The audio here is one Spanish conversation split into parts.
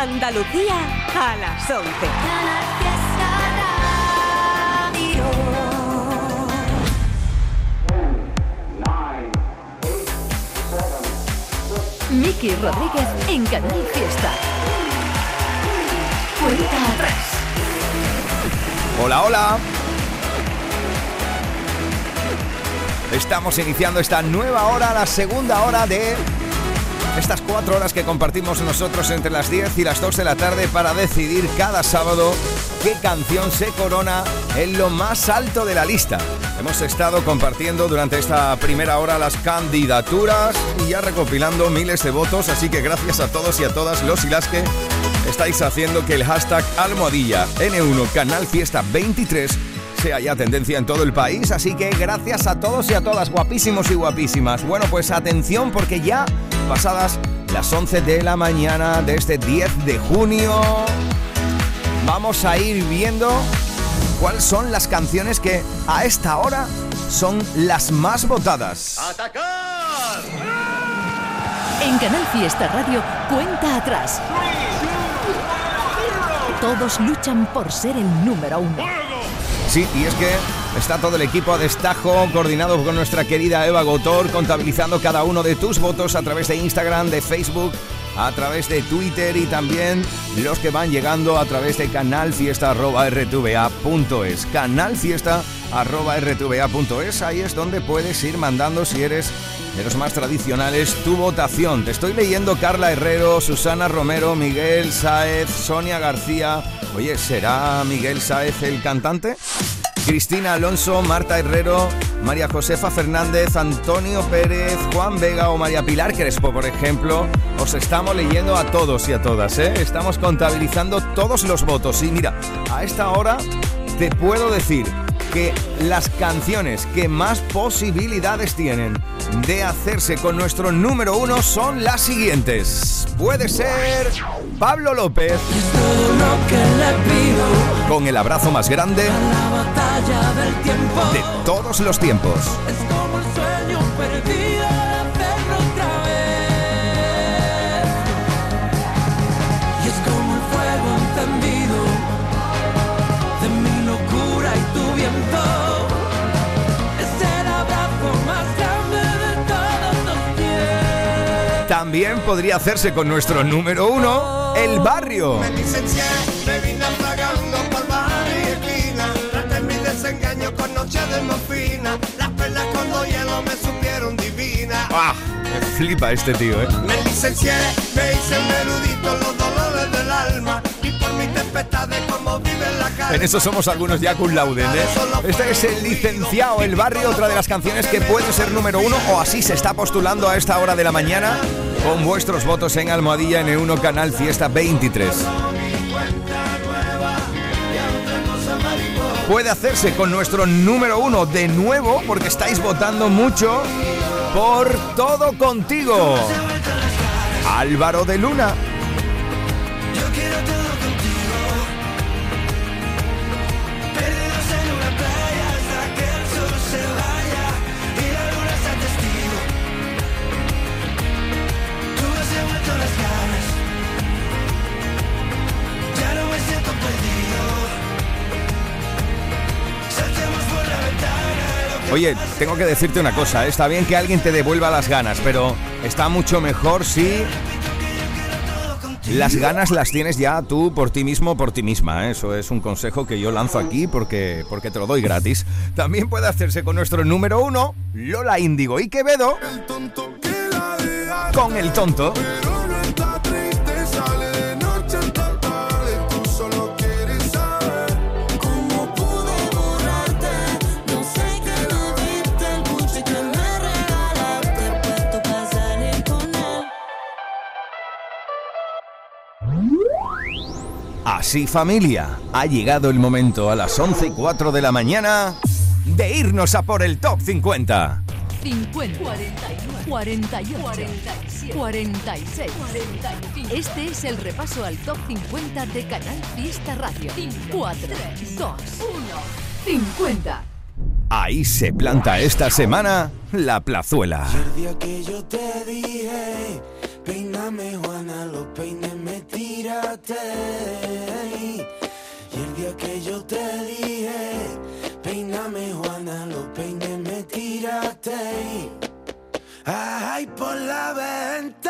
Andalucía a las 11. Miki Rodríguez en Canal Fiesta. Cuenta atrás. Hola, hola. Estamos iniciando esta nueva hora, la segunda hora de estas cuatro horas que compartimos nosotros entre las 10 y las 2 de la tarde para decidir cada sábado qué canción se corona en lo más alto de la lista. Hemos estado compartiendo durante esta primera hora las candidaturas y ya recopilando miles de votos, así que gracias a todos y a todas los y las que estáis haciendo que el hashtag almohadilla N1 Canal Fiesta 23 sea ya tendencia en todo el país, así que gracias a todos y a todas, guapísimos y guapísimas. Bueno, pues atención porque ya pasadas las 11 de la mañana de este 10 de junio, vamos a ir viendo cuáles son las canciones que a esta hora son las más votadas. ¡Atacar! En Canal Fiesta Radio, cuenta atrás. Todos luchan por ser el número uno. Sí, y es que está todo el equipo a destajo, coordinado con nuestra querida Eva Gotor, contabilizando cada uno de tus votos a través de Instagram, de Facebook, a través de Twitter y también los que van llegando a través de canalfiesta.rtva.es. Canalfiesta.rtva.es, ahí es donde puedes ir mandando si eres de los más tradicionales tu votación. Te estoy leyendo Carla Herrero, Susana Romero, Miguel Saez, Sonia García. Oye, ¿será Miguel Saez el cantante? Cristina Alonso, Marta Herrero, María Josefa Fernández, Antonio Pérez, Juan Vega o María Pilar Crespo, por ejemplo. Os estamos leyendo a todos y a todas, ¿eh? Estamos contabilizando todos los votos. Y mira, a esta hora te puedo decir que las canciones que más posibilidades tienen de hacerse con nuestro número uno son las siguientes. Puede ser Pablo López con el abrazo más grande de todos los tiempos. También podría hacerse con nuestro número uno, El Barrio. Me licencié, me vine fragando por bajar y esquina. Traté mi desengaño con noche de morfina. Las perlas con hielo me supieron divina. ¡Ah! Me flipa este tío, ¿eh? Me licencié, me hice un erudito en los dolores del alma. Y por mis tempestades como vive en la. En eso somos algunos ya cum laude, ¿eh? Este es el licenciado El Barrio, otra de las canciones que puede ser número uno o así se está postulando a esta hora de la mañana con vuestros votos en Almohadilla N1 Canal Fiesta 23. Puede hacerse con nuestro número uno de nuevo porque estáis votando mucho por todo contigo. Álvaro de Luna. Oye, tengo que decirte una cosa, ¿eh? está bien que alguien te devuelva las ganas, pero está mucho mejor si las ganas las tienes ya tú por ti mismo, por ti misma. ¿eh? Eso es un consejo que yo lanzo aquí porque, porque te lo doy gratis. También puede hacerse con nuestro número uno, Lola Índigo y Quevedo, con el tonto. Así familia, ha llegado el momento a las 11 y 4 de la mañana de irnos a por el top 50. 50, 49, 48, 47, 46, 45. Este es el repaso al top 50 de Canal Fiesta Radio. 4, 2, 1, 50. Ahí se planta esta semana la plazuela. El día que yo te dije, Peíname, Juana, los peines me tírate. Y el día que yo te dije, peíname, Juana, los peines me tírate. Ay, por la ventana.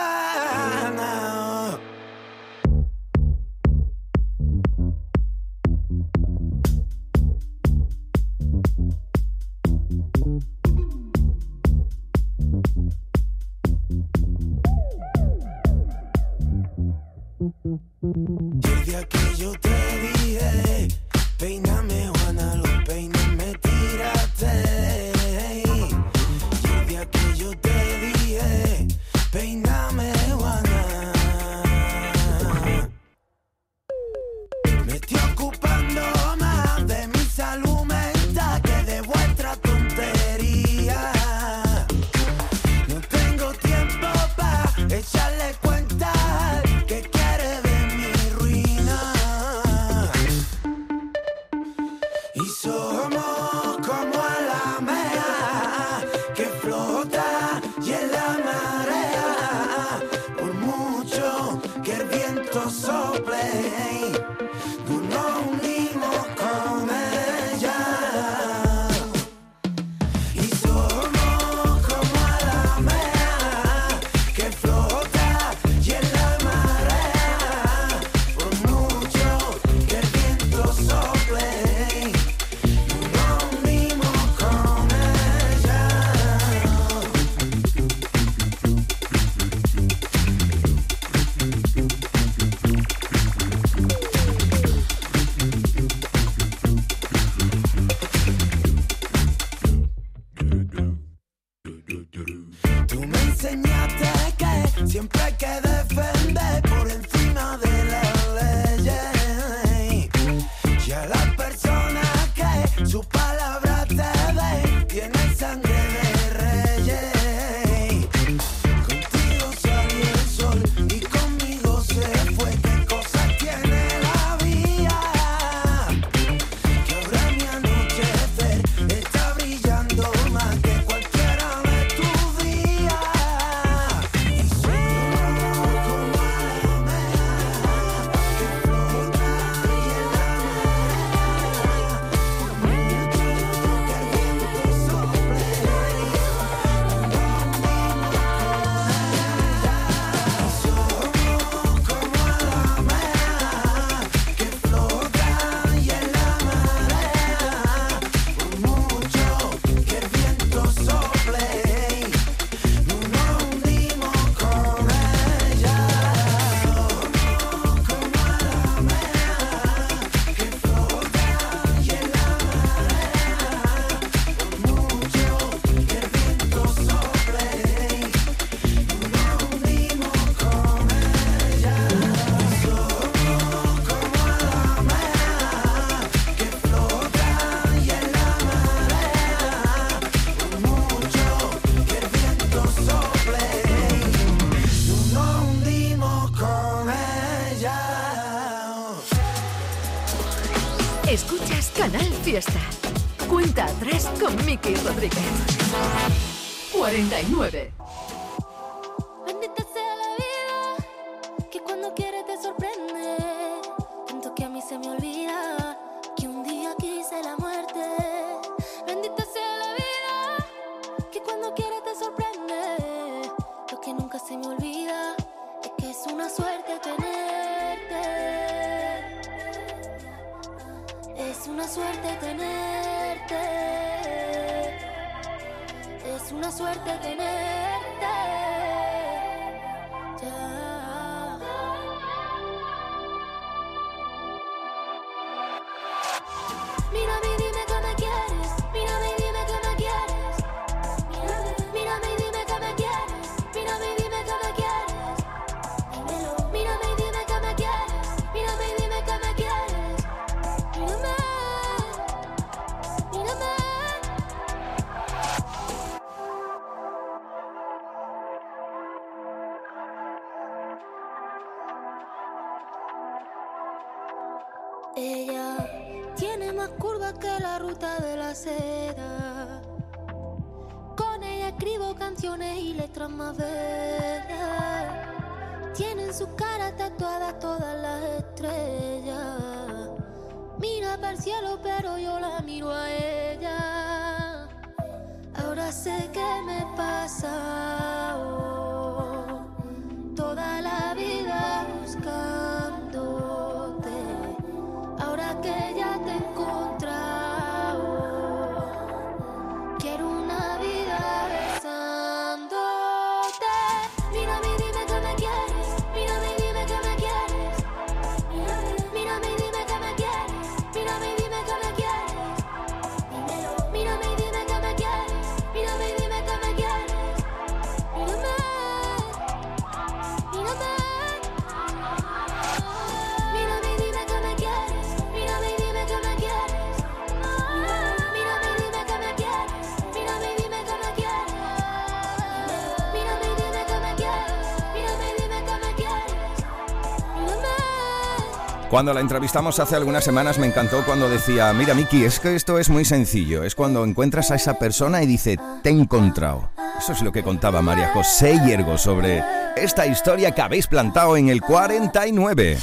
Cuando la entrevistamos hace algunas semanas me encantó cuando decía, mira Miki, es que esto es muy sencillo, es cuando encuentras a esa persona y dice, te he encontrado. Eso es lo que contaba María José Hiergo sobre esta historia que habéis plantado en el 49.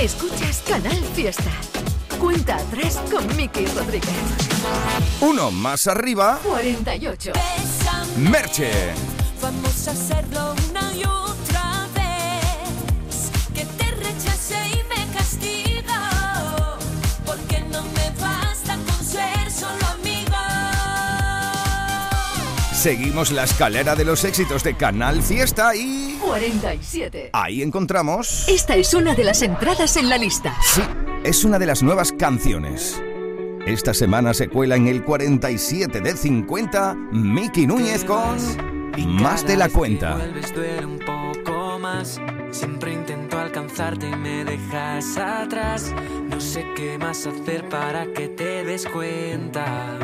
Escuchas Canal Fiesta. Cuenta 3 con Miki Rodríguez. Uno más arriba. 48. Merche. Vamos a hacerlo una seguimos la escalera de los éxitos de Canal Fiesta y... 47. Ahí encontramos... Esta es una de las entradas en la lista. Sí, es una de las nuevas canciones. Esta semana se cuela en el 47 de 50 Miki Núñez con... Más de la cuenta. un poco más. Siempre intento alcanzarte y me dejas atrás. No sé qué más hacer para que te des cuenta.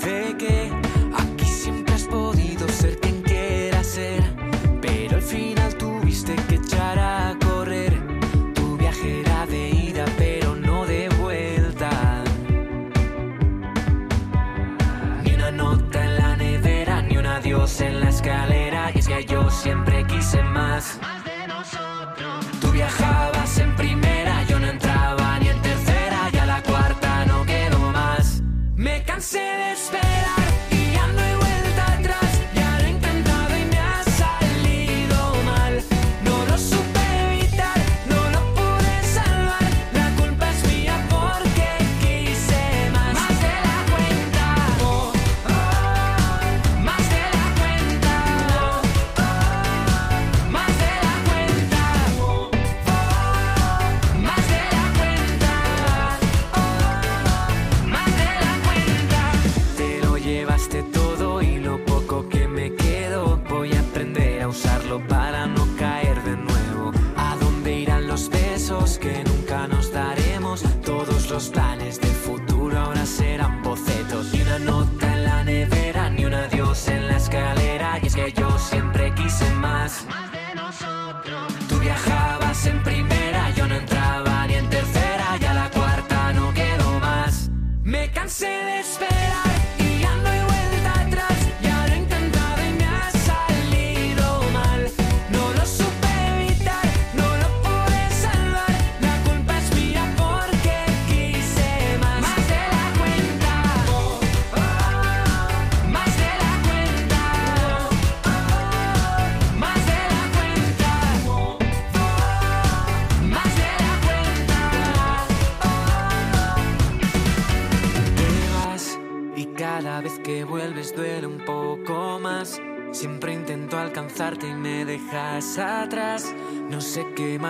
Sé que aquí siempre has podido ser quien quieras ser, pero al final tuviste que echar a correr. Tu viaje era de ida, pero no de vuelta. Ni una nota en la nevera, ni un adiós en la escalera. Y es que yo siempre quise más. sin is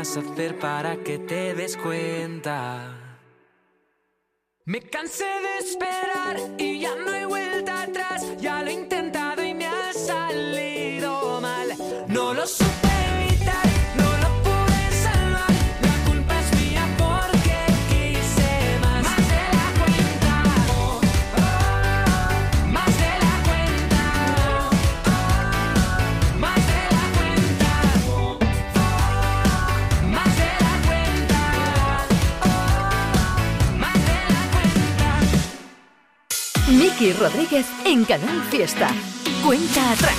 hacer para que te des cuenta? Me cansé de esperar y Miki Rodríguez en Canal Fiesta. Cuenta atrás.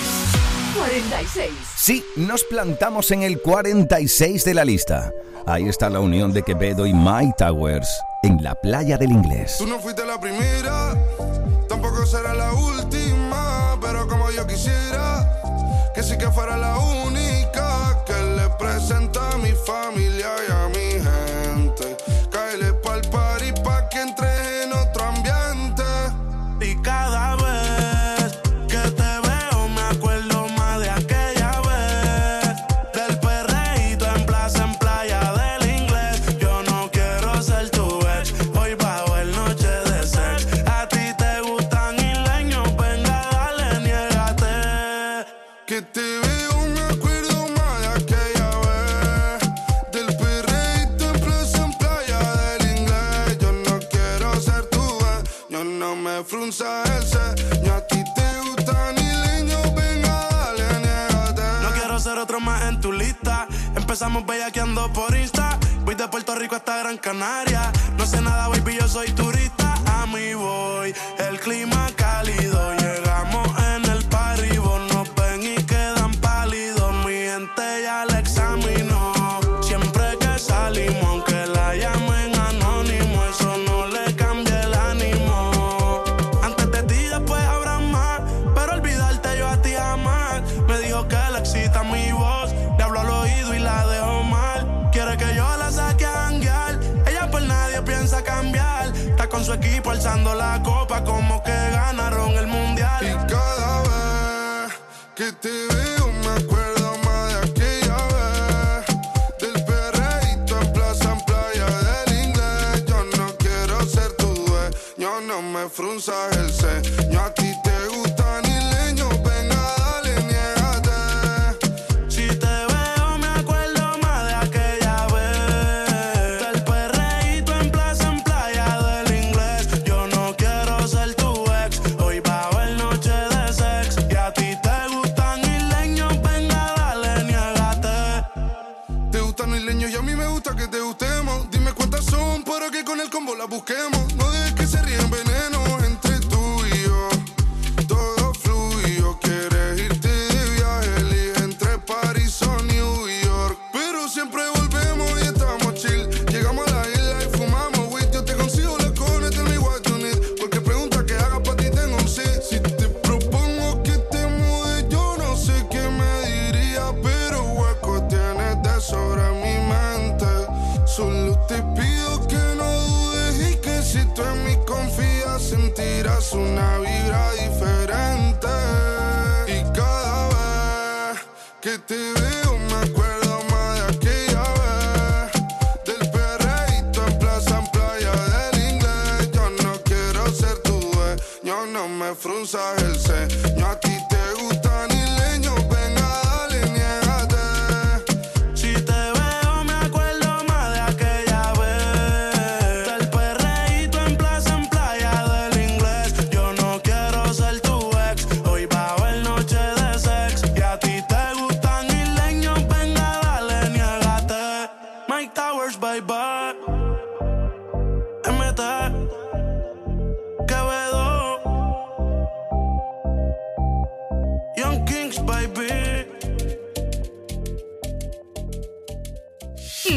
46. Sí, nos plantamos en el 46 de la lista. Ahí está la unión de Quevedo y My Towers en la playa del inglés. Tú no fuiste la primera, tampoco será la última, pero como yo quisiera, que sí que fuera la única por Insta. Voy de Puerto Rico hasta Gran Canaria. No sé nada, baby, yo soy turista. frunza el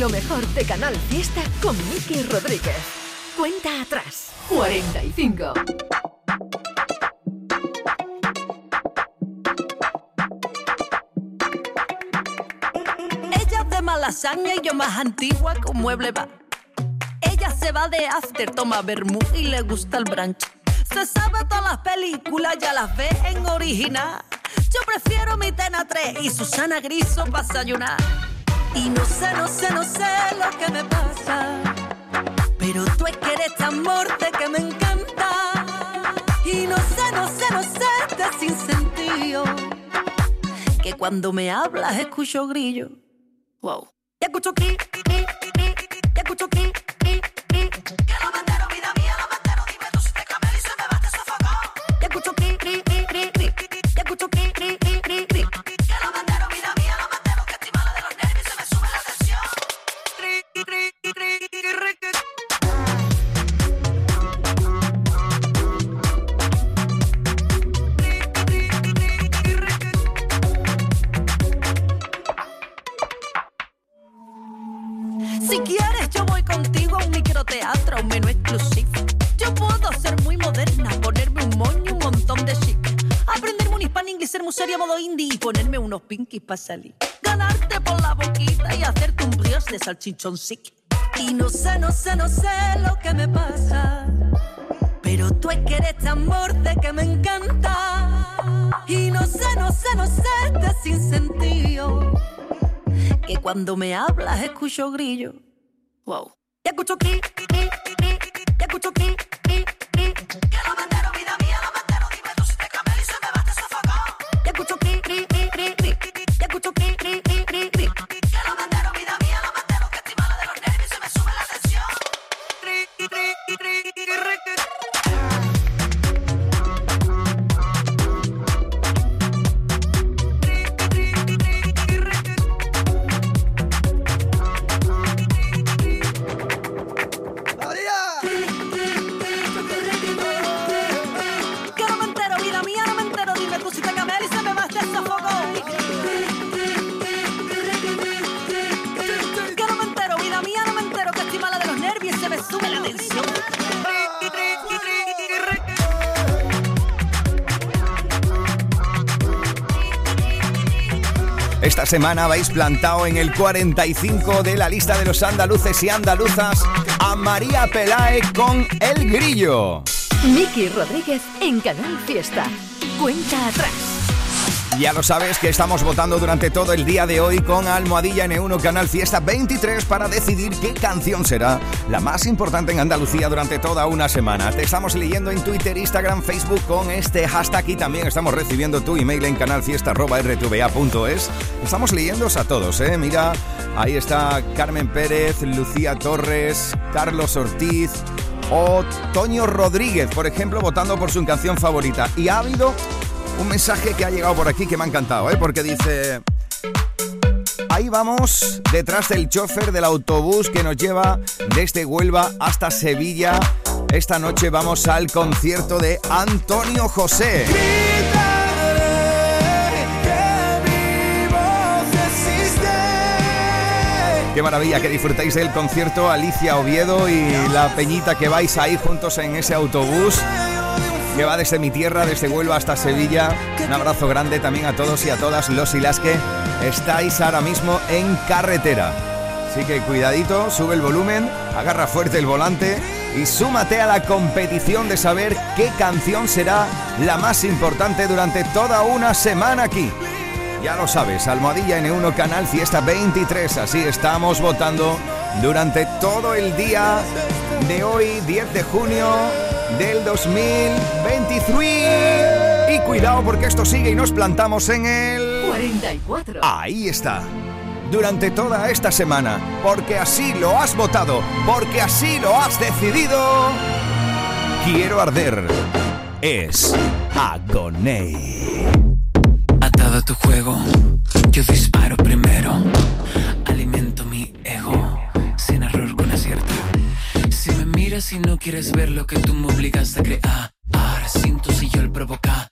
Lo mejor de Canal Fiesta con Miki Rodríguez. Cuenta atrás. 45. Ella es de malasaña y yo más antigua con mueble va. Ella se va de after, toma vermú y le gusta el branch. Se sabe todas las películas, ya las ve en original. Yo prefiero mi Tena 3 y Susana Griso para desayunar. Y no sé, no sé, no sé lo que me pasa. Pero tú es que eres tan morte que me encanta. Y no sé, no sé, no sé de sin sentido. Que cuando me hablas escucho grillo. Wow. Y escucho grillo. Y ponerme unos pinkies para salir. Ganarte por la boquita y hacerte un brioche de salchichón sick. Y no sé, no sé, no sé lo que me pasa. Pero tú es que eres tan borde que me encanta. Y no sé, no sé, no sé de sin sentido. Que cuando me hablas escucho grillo. Wow. Ya escucho cri, semana habéis plantado en el 45 de la lista de los andaluces y andaluzas a María Pelae con El Grillo. Miki Rodríguez en Canal Fiesta. Cuenta atrás. Ya lo sabes que estamos votando durante todo el día de hoy con Almohadilla N1 Canal Fiesta 23 para decidir qué canción será la más importante en Andalucía durante toda una semana. Te estamos leyendo en Twitter, Instagram, Facebook con este hashtag y también estamos recibiendo tu email en canalfiesta.rtva.es. Estamos leyéndoos a todos, ¿eh? Mira, ahí está Carmen Pérez, Lucía Torres, Carlos Ortiz, o Toño Rodríguez, por ejemplo, votando por su canción favorita. Y ha habido un mensaje que ha llegado por aquí que me ha encantado, ¿eh? porque dice... Ahí vamos, detrás del chofer del autobús que nos lleva desde Huelva hasta Sevilla. Esta noche vamos al concierto de Antonio José. Qué maravilla que disfrutéis del concierto Alicia Oviedo y la peñita que vais ahí juntos en ese autobús que va desde mi tierra, desde Huelva hasta Sevilla. Un abrazo grande también a todos y a todas los y las que estáis ahora mismo en carretera. Así que cuidadito, sube el volumen, agarra fuerte el volante y súmate a la competición de saber qué canción será la más importante durante toda una semana aquí. Ya lo sabes, Almohadilla N1 Canal Fiesta 23, así estamos votando durante todo el día de hoy, 10 de junio del 2023. Y cuidado porque esto sigue y nos plantamos en el... 44. Ahí está. Durante toda esta semana, porque así lo has votado, porque así lo has decidido. Quiero arder. Es Agoney. Atado a tu juego, yo disparo primero. Alimento mi ego, sin error con acierto. Si me miras y no quieres ver lo que tú me obligas a crear, siento si yo el provocar,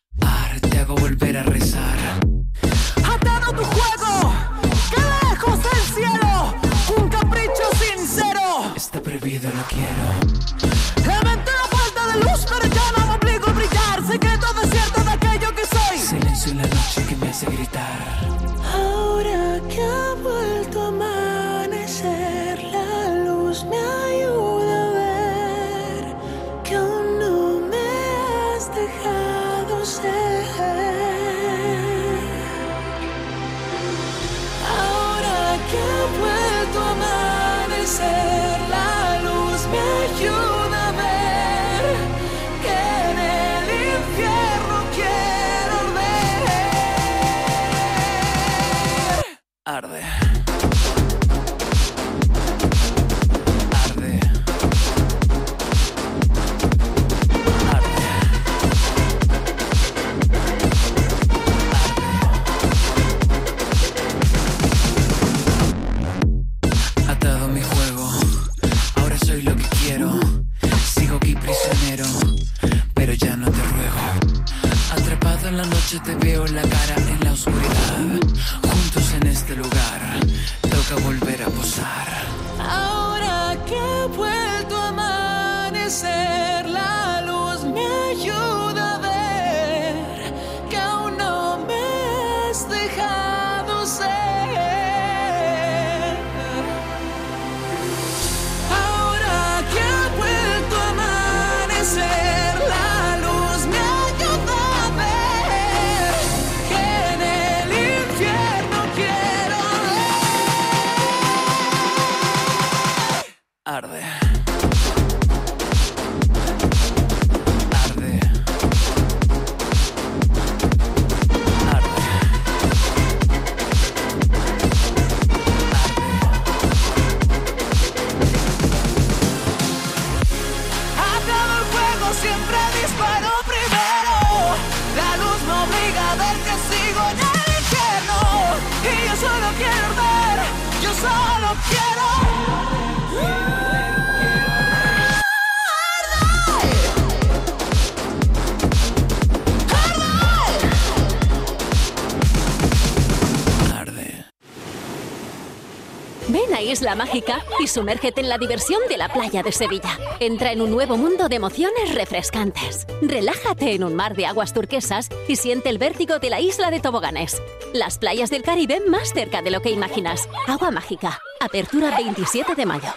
Isla Mágica y sumérgete en la diversión de la playa de Sevilla. Entra en un nuevo mundo de emociones refrescantes. Relájate en un mar de aguas turquesas y siente el vértigo de la isla de toboganes. Las playas del Caribe más cerca de lo que imaginas. Agua Mágica. Apertura 27 de mayo.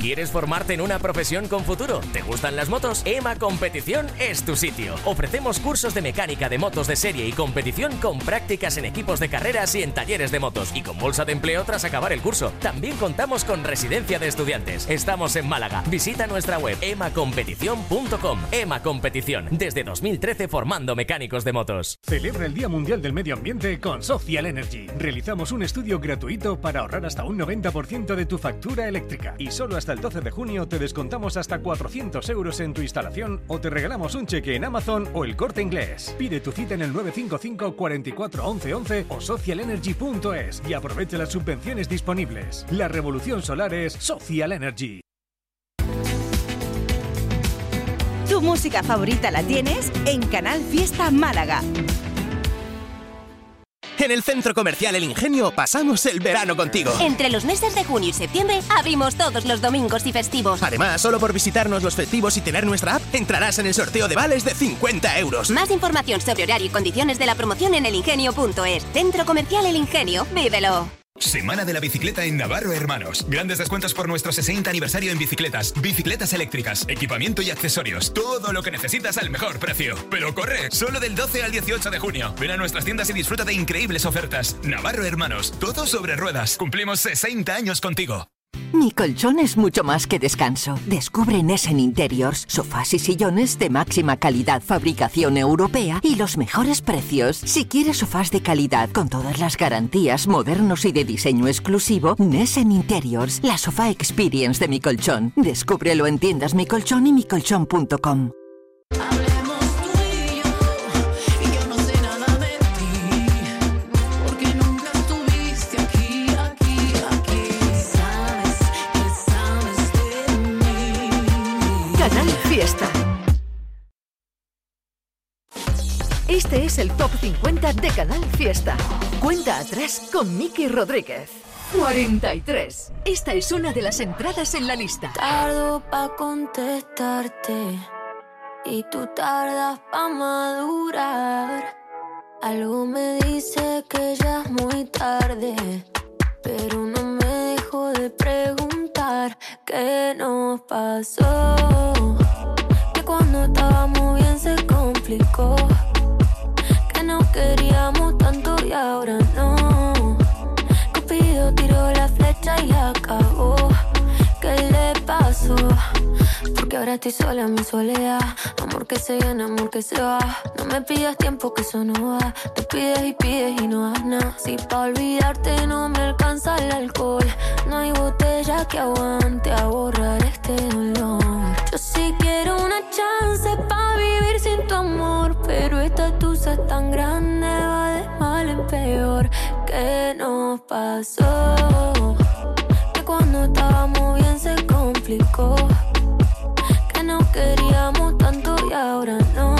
¿Quieres formarte en una profesión con futuro? ¿Te gustan las motos? EMA Competición es tu sitio. Ofrecemos cursos de mecánica de motos de serie y competición con prácticas en equipos de carreras y en talleres de motos y con bolsa de empleo tras acabar el curso. También contamos con residencia de estudiantes. Estamos en Málaga. Visita nuestra web emacompetición.com. EMA Competición, desde 2013 formando mecánicos de motos. Celebra el Día Mundial del Medio Ambiente con Social Energy. Realizamos un estudio gratuito para ahorrar hasta un 90% de tu factura eléctrica. Y solo hasta el 12 de junio te descontamos hasta 400 euros en tu instalación o te regalamos un cheque en Amazon o el corte inglés. Pide tu cita en el 955 44 11 11 o socialenergy.es y aprovecha las subvenciones disponibles. La revolución solar es Social Energy. Tu música favorita la tienes en Canal Fiesta Málaga. En el Centro Comercial El Ingenio pasamos el verano contigo. Entre los meses de junio y septiembre abrimos todos los domingos y festivos. Además, solo por visitarnos los festivos y tener nuestra app, entrarás en el sorteo de vales de 50 euros. Más información sobre horario y condiciones de la promoción en elingenio.es. Centro Comercial El Ingenio. Vívelo. Semana de la bicicleta en Navarro Hermanos. Grandes descuentos por nuestro 60 aniversario en bicicletas, bicicletas eléctricas, equipamiento y accesorios. Todo lo que necesitas al mejor precio. Pero corre, solo del 12 al 18 de junio. Ven a nuestras tiendas y disfruta de increíbles ofertas. Navarro Hermanos, todo sobre ruedas. Cumplimos 60 años contigo. Mi colchón es mucho más que descanso. Descubre en Essen Interiors sofás y sillones de máxima calidad, fabricación europea y los mejores precios. Si quieres sofás de calidad con todas las garantías, modernos y de diseño exclusivo, Nessen Interiors, la sofá experience de mi colchón. Descúbrelo en tiendas Mi Colchón y micolchón.com. Este es el Top 50 de Canal Fiesta. Cuenta atrás con Miki Rodríguez. 43. Esta es una de las entradas en la lista. Tardo pa' contestarte y tú tardas pa' madurar. Algo me dice que ya es muy tarde, pero no me dejo de preguntar qué nos pasó. Que cuando estábamos bien se complicó, queríamos tanto y ahora no. Cupido tiró la flecha y acabó. ¿Qué le pasó? Porque ahora estoy sola en mi soledad. Amor que se viene, amor que se va. No me pidas tiempo que eso no va. Te pides y pides y no das nada. Si pa' olvidarte no me alcanza el alcohol. No hay botella que aguante a borrar este dolor. Yo sí quiero una chance pa' vivir sin tu amor. Pero esta tusa es tan grande, va de mal en peor. ¿Qué nos pasó? Que cuando estábamos bien se complicó. Que no queríamos tanto y ahora no.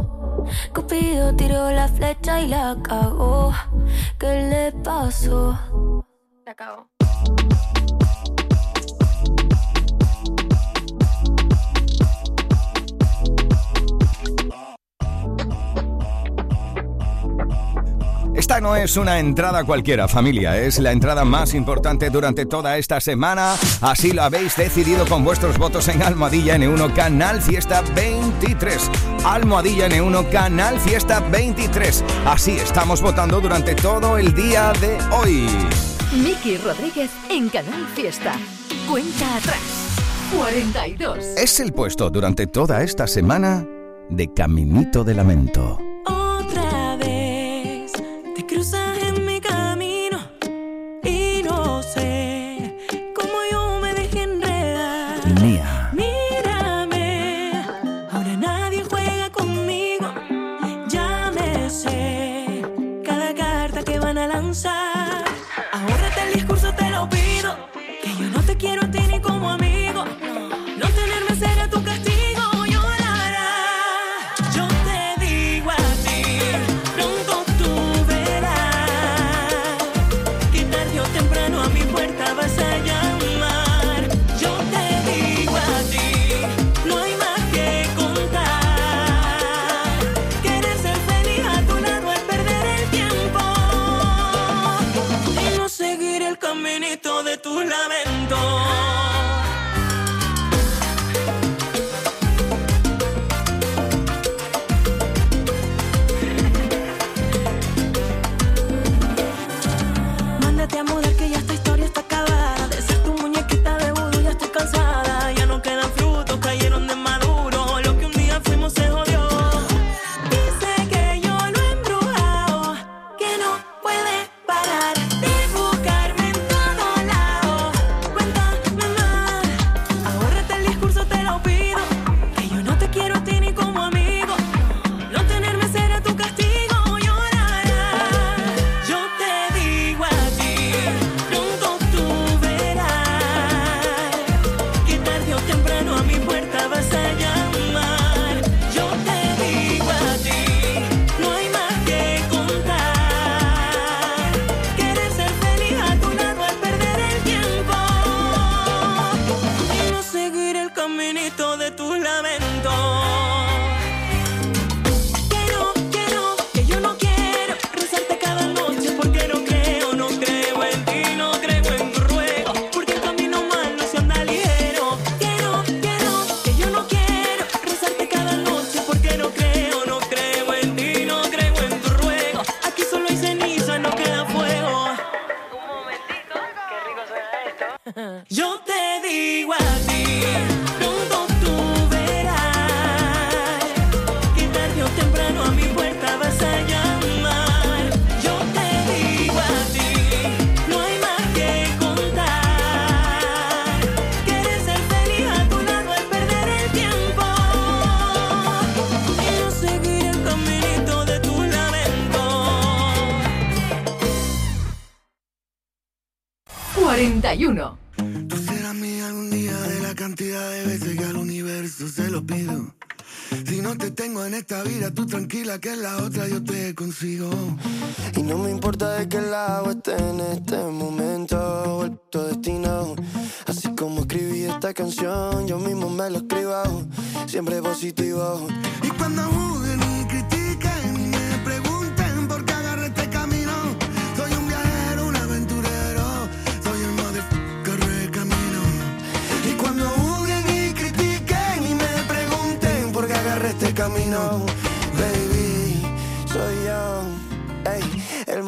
Cupido tiró la flecha y la cagó. ¿Qué le pasó? La cagó. Esta no es una entrada cualquiera, familia. Es la entrada más importante durante toda esta semana. Así lo habéis decidido con vuestros votos en Almohadilla N1 Canal Fiesta 23. Almohadilla N1 Canal Fiesta 23. Así estamos votando durante todo el día de hoy. Miki Rodríguez en Canal Fiesta. Cuenta atrás. 42. Es el puesto durante toda esta semana de Caminito de Lamento.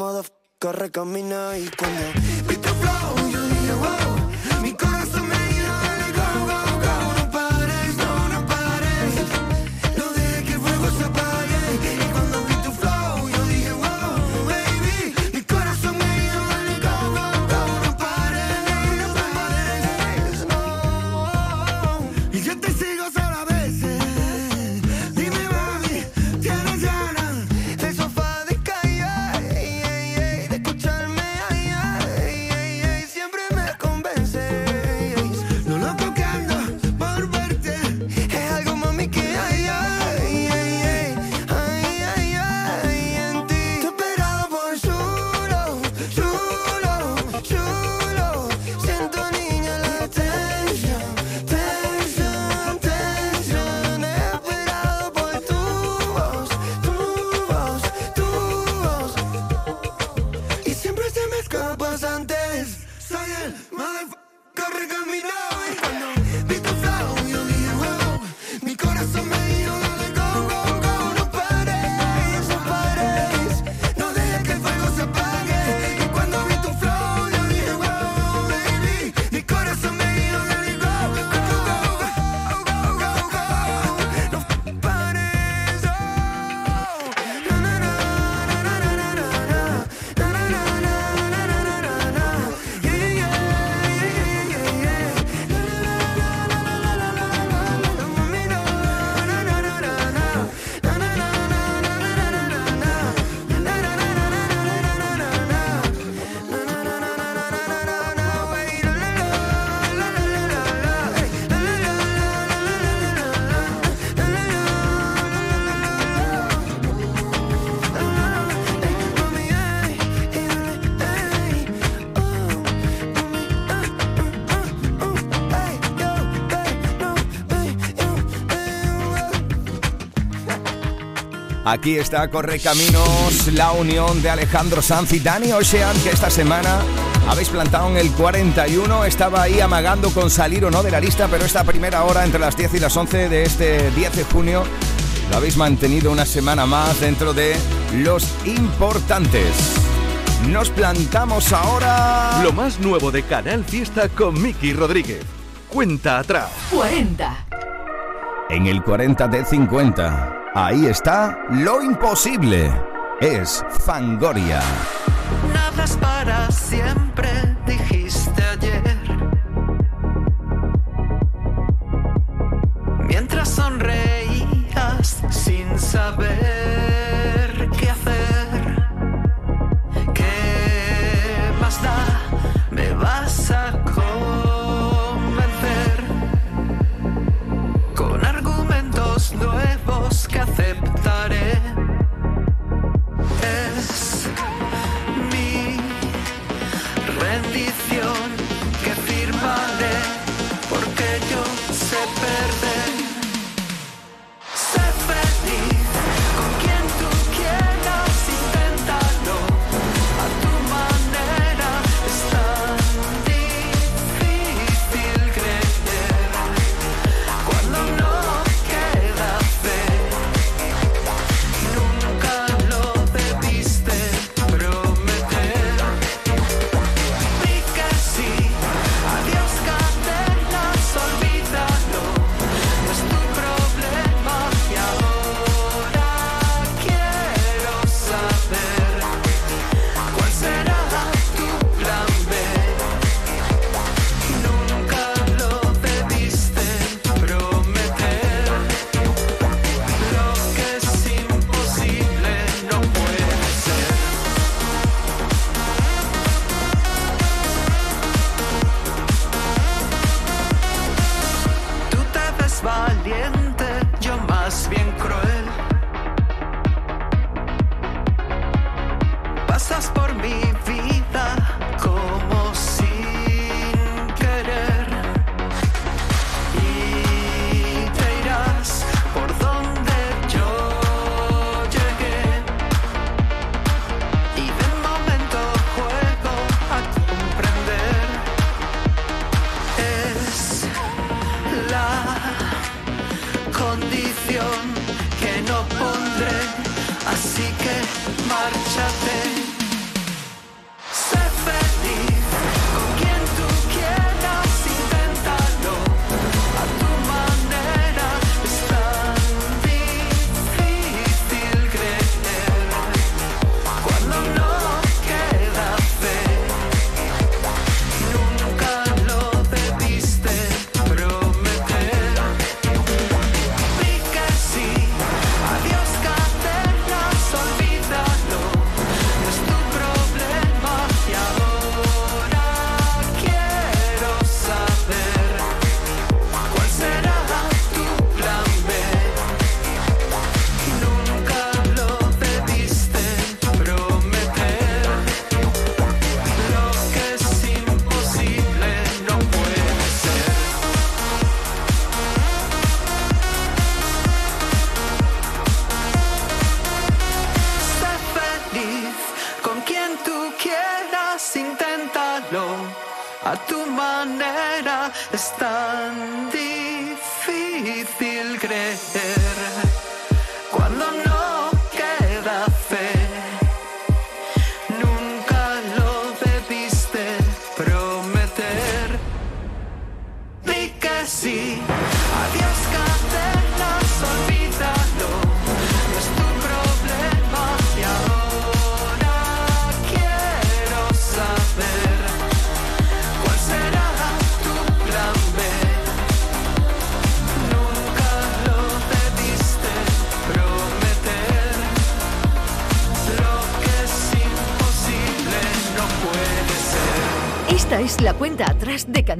motherfucker recamina y cuando. Flow, Aquí está Correcaminos, la unión de Alejandro Sanz y Dani Ocean, que esta semana habéis plantado en el 41. Estaba ahí amagando con salir o no de la lista, pero esta primera hora entre las 10 y las 11 de este 10 de junio lo habéis mantenido una semana más dentro de los importantes. Nos plantamos ahora. Lo más nuevo de Canal Fiesta con Miki Rodríguez. Cuenta atrás. 40. En el 40 de 50. Ahí está lo imposible. Es Fangoria. Nada para siempre.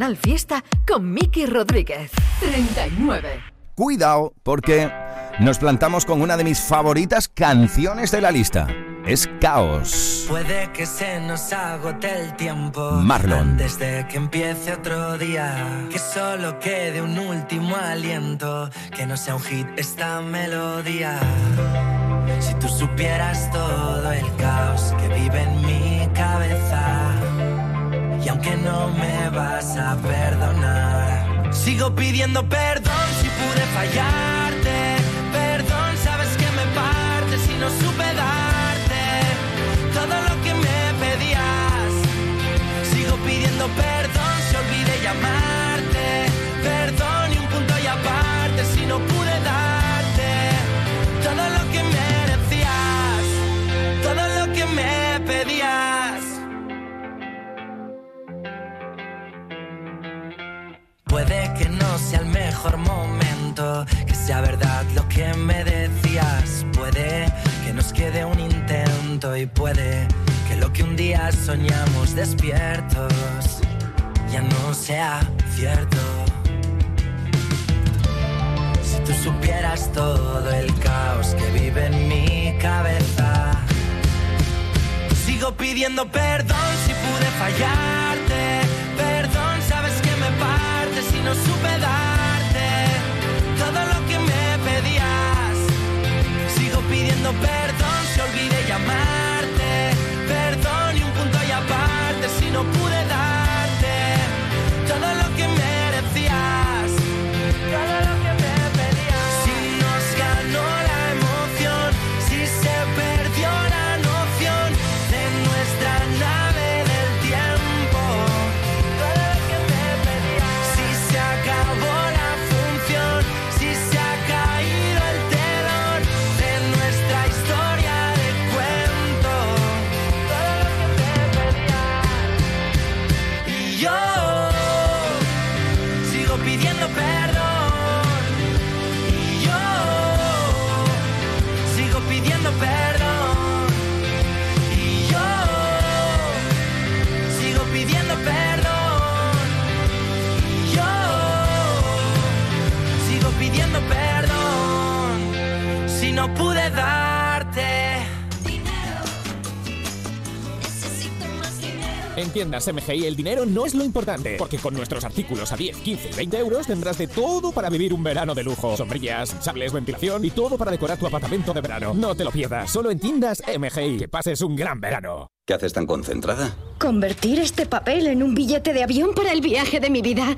Canal Fiesta con Miki Rodríguez. 39. Cuidado, porque nos plantamos con una de mis favoritas canciones de la lista. Es Caos. Puede que se nos agote el tiempo Marlon. antes de que empiece otro día. Que solo quede un último aliento, que no sea un hit esta melodía. Si tú supieras todo el caos que vive en mi cabeza, y aunque no me vas a perdonar, sigo pidiendo perdón si pude fallarte. Perdón, sabes que me parte si no supe darte todo pidiendo perdón si pude fallarte. Pidiendo perdón. Si no pude darte. En tiendas MGI el dinero no es lo importante, porque con nuestros artículos a 10, 15 y 20 euros tendrás de todo para vivir un verano de lujo. Sombrillas, sables, ventilación y todo para decorar tu apartamento de verano. No te lo pierdas, solo en tiendas MGI. Que pases un gran verano. ¿Qué haces tan concentrada? Convertir este papel en un billete de avión para el viaje de mi vida.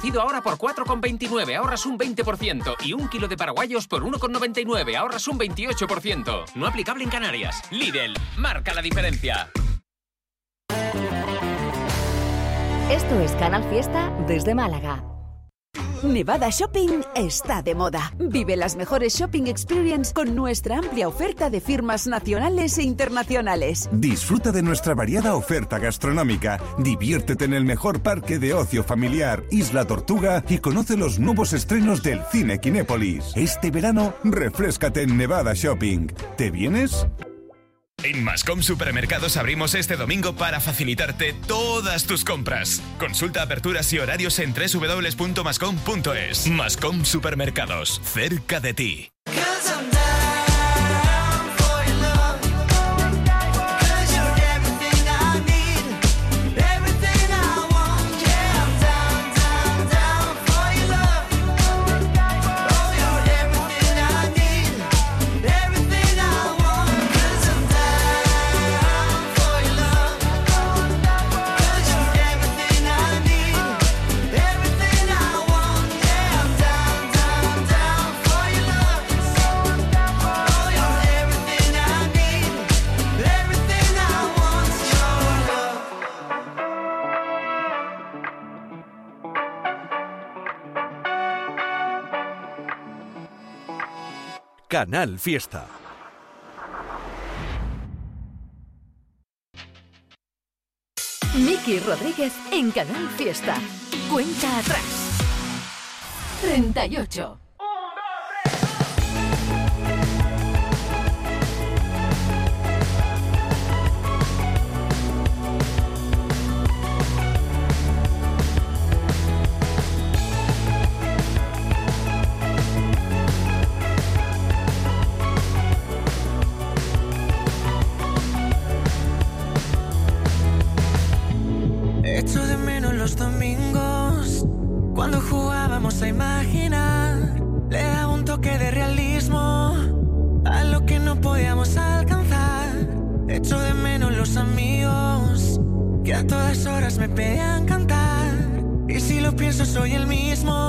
ahora por 4,29, ahorras un 20%. Y un kilo de paraguayos por 1,99, ahorras un 28%. No aplicable en Canarias. Lidl, marca la diferencia. Esto es Canal Fiesta desde Málaga. Nevada Shopping está de moda. Vive las mejores shopping experience con nuestra amplia oferta de firmas nacionales e internacionales. Disfruta de nuestra variada oferta gastronómica, diviértete en el mejor parque de ocio familiar, Isla Tortuga y conoce los nuevos estrenos del cine Kinépolis. Este verano, refrescate en Nevada Shopping. ¿Te vienes? En Mascom Supermercados abrimos este domingo para facilitarte todas tus compras. Consulta aperturas y horarios en www.mascom.es. Mascom Supermercados, cerca de ti. Canal Fiesta. Miki Rodríguez en Canal Fiesta. Cuenta atrás. 38. pedían cantar. Y si lo pienso, soy el mismo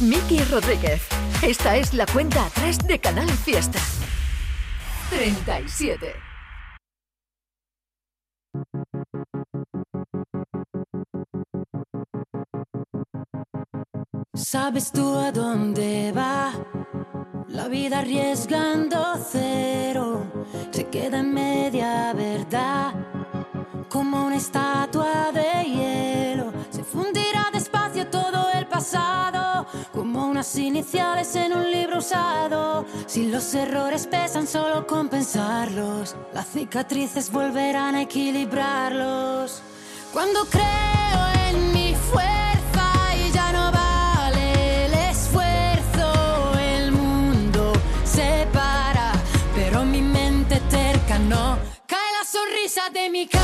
Miki Rodríguez. Esta es la cuenta atrás de Canal Fiesta. 37. ¿Sabes tú a dónde va? La vida arriesgando cero. Se queda en media verdad. Como una estatua unas iniciales en un libro usado. Si los errores pesan solo con pensarlos, las cicatrices volverán a equilibrarlos. Cuando creo en mi fuerza no cae la sonrisa de mi cara.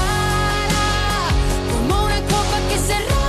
Como una copa que se rompe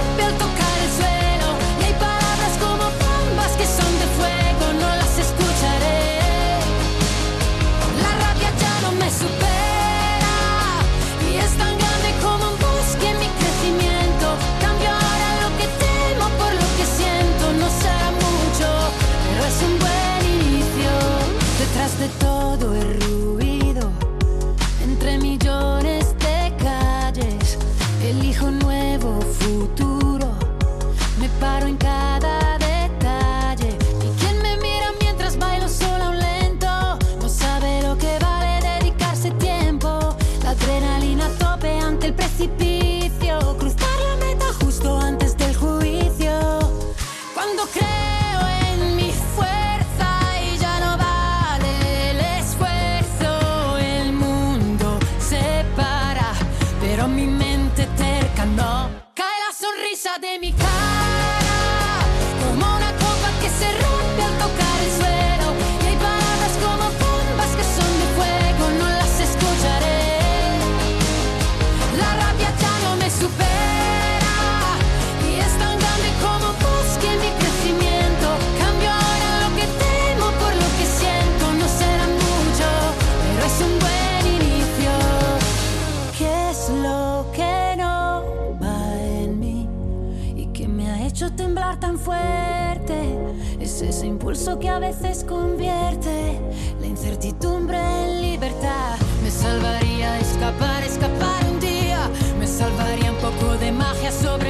impulso que a veces convierte la incertidumbre en libertad. Me salvaría escapar, escapar un día. Me salvaría un poco de magia sobre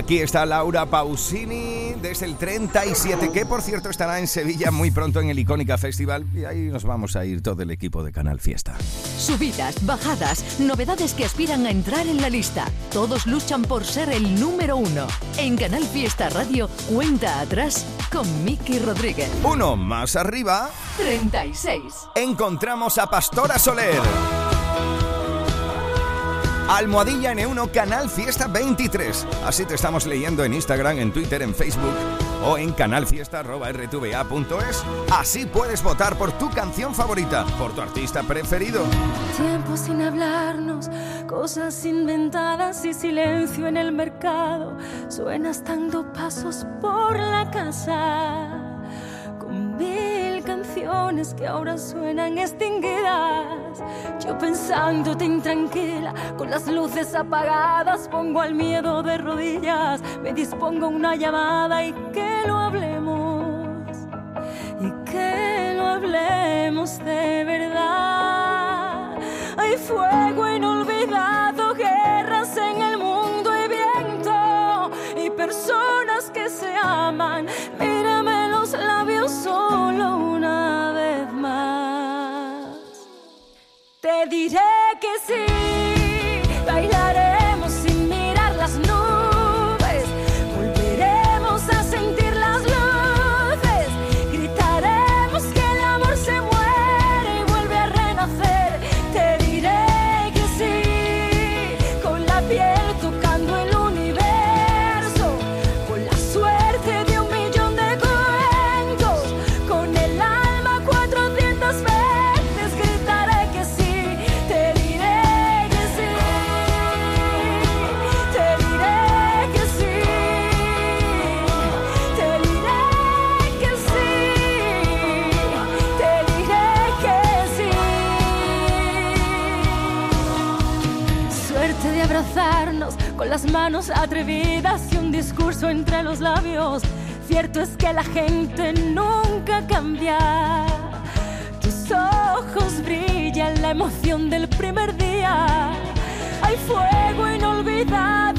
Aquí está Laura Pausini desde el 37, que por cierto estará en Sevilla muy pronto en el Icónica Festival y ahí nos vamos a ir todo el equipo de Canal Fiesta. Subidas, bajadas, novedades que aspiran a entrar en la lista. Todos luchan por ser el número uno. En Canal Fiesta Radio, cuenta atrás con Miki Rodríguez. Uno más arriba, 36. encontramos a Pastora Soler. Almohadilla N1 Canal Fiesta 23. Así te estamos leyendo en Instagram, en Twitter, en Facebook o en canalfiesta.rtva.es. Así puedes votar por tu canción favorita, por tu artista preferido. Tiempo sin hablarnos, cosas inventadas y silencio en el mercado. Suenas dando pasos por la casa con mil que ahora suenan extinguidas. Yo pensándote intranquila, con las luces apagadas, pongo al miedo de rodillas, me dispongo una llamada y que lo hablemos y que lo hablemos de verdad. Hay fuego inolvidado, guerras en el mundo y viento y personas que se aman. Diré que sí, atrevidas y un discurso entre los labios. Cierto es que la gente nunca cambia. Tus ojos brillan la emoción del primer día. Hay fuego inolvidado,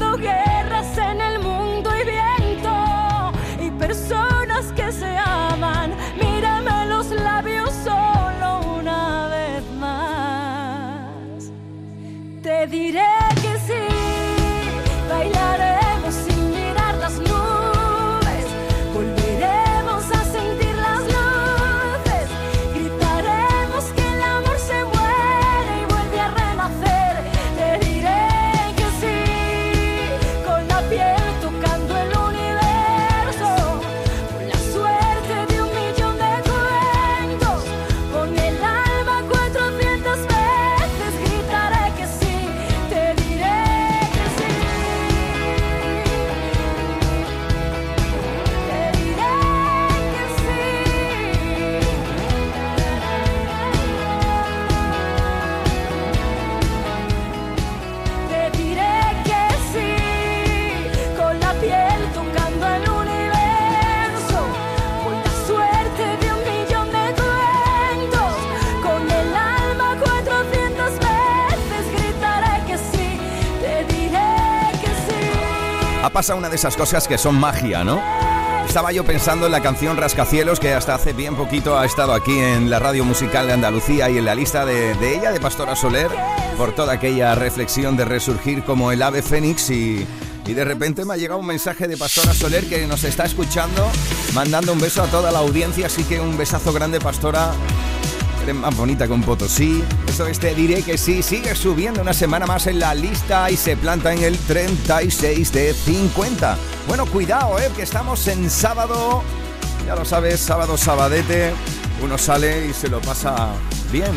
pasado una de esas cosas que son magia, ¿no? Estaba yo pensando en la canción Rascacielos, que hasta hace bien poquito ha estado aquí en la radio musical de Andalucía y en la lista de, de ella, de Pastora Soler, por toda aquella reflexión de resurgir como el ave fénix y, y de repente me ha llegado un mensaje de Pastora Soler que nos está escuchando, mandando un beso a toda la audiencia, así que un besazo grande, Pastora. Eres más bonita un potosí. Eso es, te diré que sí. Sigue subiendo una semana más en la lista y se planta en el 36 de 50. Bueno, cuidado, eh, que estamos en sábado. Ya lo sabes, sábado, sabadete. Uno sale y se lo pasa bien.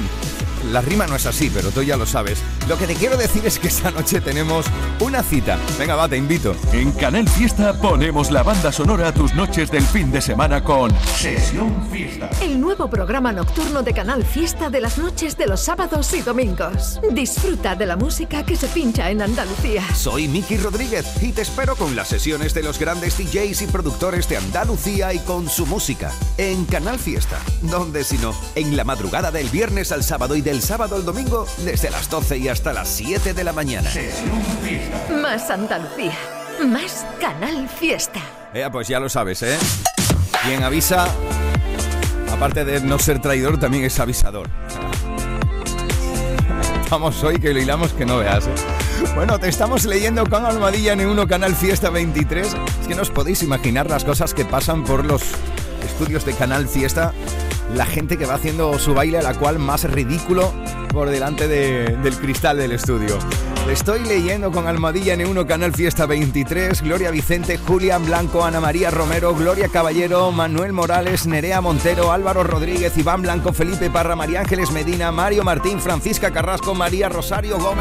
La rima no es así, pero tú ya lo sabes. Lo que te quiero decir es que esta noche tenemos una cita. Venga, va, te invito. En Canal Fiesta ponemos la banda sonora a tus noches del fin de semana con Sesión Fiesta. El nuevo programa nocturno de Canal Fiesta de las noches de los sábados y domingos. Disfruta de la música que se pincha en Andalucía. Soy Miki Rodríguez y te espero con las sesiones de los grandes DJs y productores de Andalucía y con su música en Canal Fiesta. Donde si no, en la madrugada del viernes al sábado y del sábado al domingo desde las 12 y hasta las 7 de la mañana. Más Andalucía. Más Canal Fiesta. Eh, pues ya lo sabes, ¿eh? Quien avisa, aparte de no ser traidor, también es avisador. Vamos hoy que lo hilamos que no veas, ¿eh? Bueno, te estamos leyendo con Almadilla N1 Canal Fiesta 23. Es que no os podéis imaginar las cosas que pasan por los estudios de Canal Fiesta. La gente que va haciendo su baile, a la cual más ridículo por delante de- del cristal del estudio. Estoy leyendo con Almadilla N1 Canal Fiesta 23, Gloria Vicente, Julián Blanco, Ana María Romero, Gloria Caballero, Manuel Morales, Nerea Montero, Álvaro Rodríguez, Iván Blanco, Felipe Parra, María Ángeles Medina, Mario Martín, Francisca Carrasco, María Rosario Gómez.